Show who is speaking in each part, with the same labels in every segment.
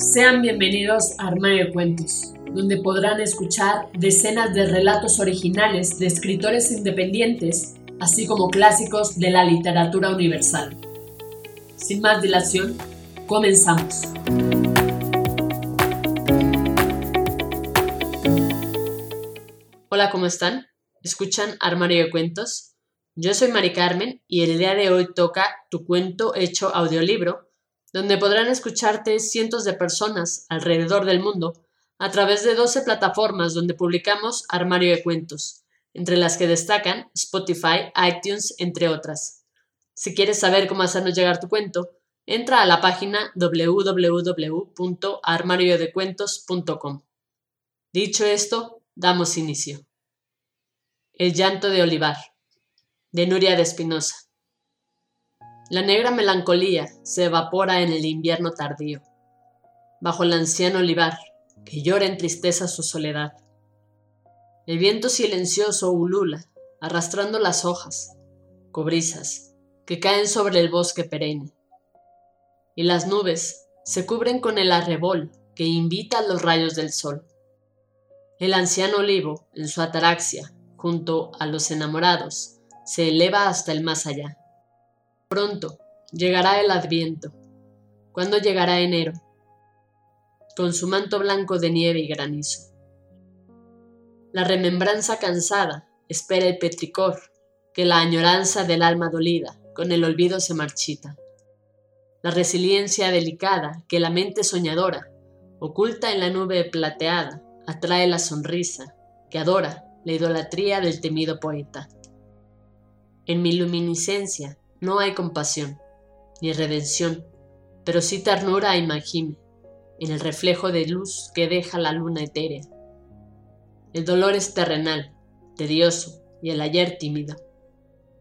Speaker 1: Sean bienvenidos a Armario de Cuentos, donde podrán escuchar decenas de relatos originales de escritores independientes, así como clásicos de la literatura universal. Sin más dilación, comenzamos. Hola, ¿cómo están? ¿Escuchan Armario de Cuentos? Yo soy Mari Carmen y el día de hoy toca Tu cuento hecho audiolibro donde podrán escucharte cientos de personas alrededor del mundo a través de 12 plataformas donde publicamos Armario de Cuentos, entre las que destacan Spotify, iTunes, entre otras. Si quieres saber cómo hacernos llegar tu cuento, entra a la página www.armariodecuentos.com. Dicho esto, damos inicio. El llanto de Olivar, de Nuria de Espinosa. La negra melancolía se evapora en el invierno tardío, bajo el anciano olivar, que llora en tristeza su soledad. El viento silencioso ulula, arrastrando las hojas, cobrizas, que caen sobre el bosque perenne. Y las nubes se cubren con el arrebol que invita a los rayos del sol. El anciano olivo, en su ataraxia, junto a los enamorados, se eleva hasta el más allá. Pronto llegará el adviento. ¿Cuándo llegará enero? Con su manto blanco de nieve y granizo. La remembranza cansada espera el petricor, que la añoranza del alma dolida con el olvido se marchita. La resiliencia delicada que la mente soñadora, oculta en la nube plateada, atrae la sonrisa que adora la idolatría del temido poeta. En mi luminiscencia no hay compasión, ni redención, pero sí ternura y magime, en el reflejo de luz que deja la luna etérea. El dolor es terrenal, tedioso, y el ayer tímido.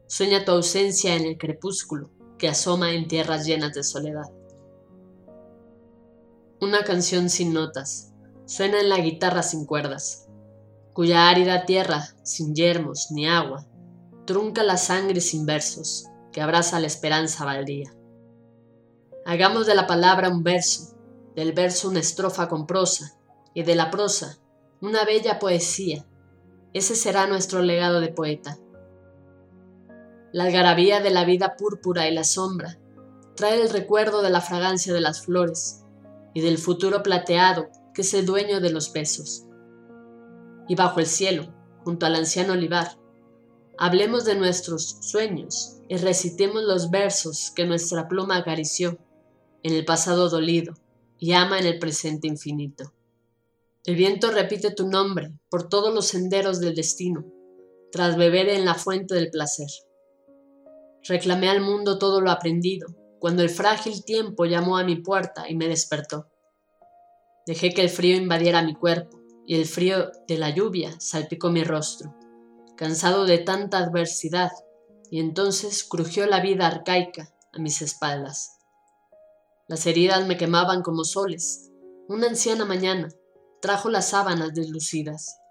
Speaker 1: Sueña tu ausencia en el crepúsculo que asoma en tierras llenas de soledad. Una canción sin notas suena en la guitarra sin cuerdas, cuya árida tierra, sin yermos ni agua, trunca la sangre sin versos, que abraza la esperanza baldía. Hagamos de la palabra un verso, del verso una estrofa con prosa, y de la prosa una bella poesía. Ese será nuestro legado de poeta. La algarabía de la vida púrpura y la sombra trae el recuerdo de la fragancia de las flores y del futuro plateado que es el dueño de los besos. Y bajo el cielo, junto al anciano olivar, Hablemos de nuestros sueños y recitemos los versos que nuestra pluma acarició en el pasado dolido y ama en el presente infinito. El viento repite tu nombre por todos los senderos del destino, tras beber en la fuente del placer. Reclamé al mundo todo lo aprendido, cuando el frágil tiempo llamó a mi puerta y me despertó. Dejé que el frío invadiera mi cuerpo y el frío de la lluvia salpicó mi rostro cansado de tanta adversidad, y entonces crujió la vida arcaica a mis espaldas. Las heridas me quemaban como soles. Una anciana mañana trajo las sábanas deslucidas.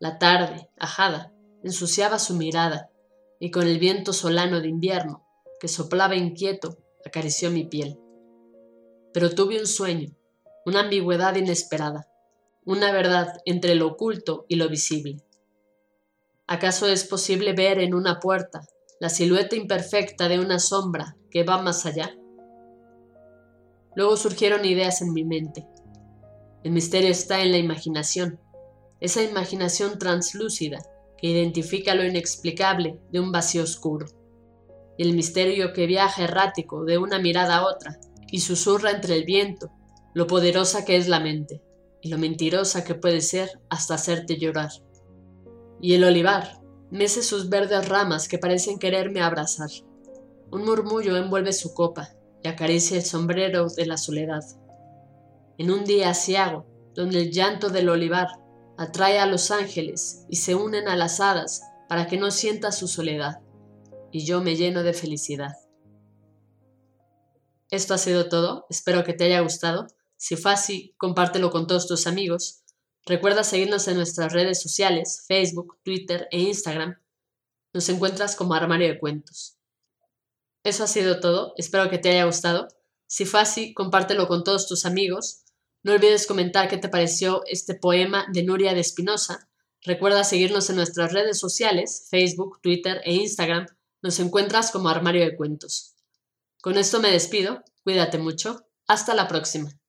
Speaker 1: La tarde, ajada, ensuciaba su mirada, y con el viento solano de invierno, que soplaba inquieto, acarició mi piel. Pero tuve un sueño, una ambigüedad inesperada, una verdad entre lo oculto y lo visible. ¿Acaso es posible ver en una puerta la silueta imperfecta de una sombra que va más allá? Luego surgieron ideas en mi mente. El misterio está en la imaginación, esa imaginación translúcida que identifica lo inexplicable de un vacío oscuro, el misterio que viaja errático de una mirada a otra y susurra entre el viento lo poderosa que es la mente y lo mentirosa que puede ser hasta hacerte llorar y el olivar mece sus verdes ramas que parecen quererme abrazar. Un murmullo envuelve su copa y acaricia el sombrero de la soledad. En un día asiago, donde el llanto del olivar atrae a los ángeles y se unen a las hadas para que no sienta su soledad, y yo me lleno de felicidad. Esto ha sido todo, espero que te haya gustado. Si fue así, compártelo con todos tus amigos Recuerda seguirnos en nuestras redes sociales, Facebook, Twitter e Instagram. Nos encuentras como Armario de Cuentos. Eso ha sido todo, espero que te haya gustado. Si fue así, compártelo con todos tus amigos. No olvides comentar qué te pareció este poema de Nuria de Espinosa. Recuerda seguirnos en nuestras redes sociales, Facebook, Twitter e Instagram. Nos encuentras como Armario de Cuentos. Con esto me despido. Cuídate mucho. Hasta la próxima.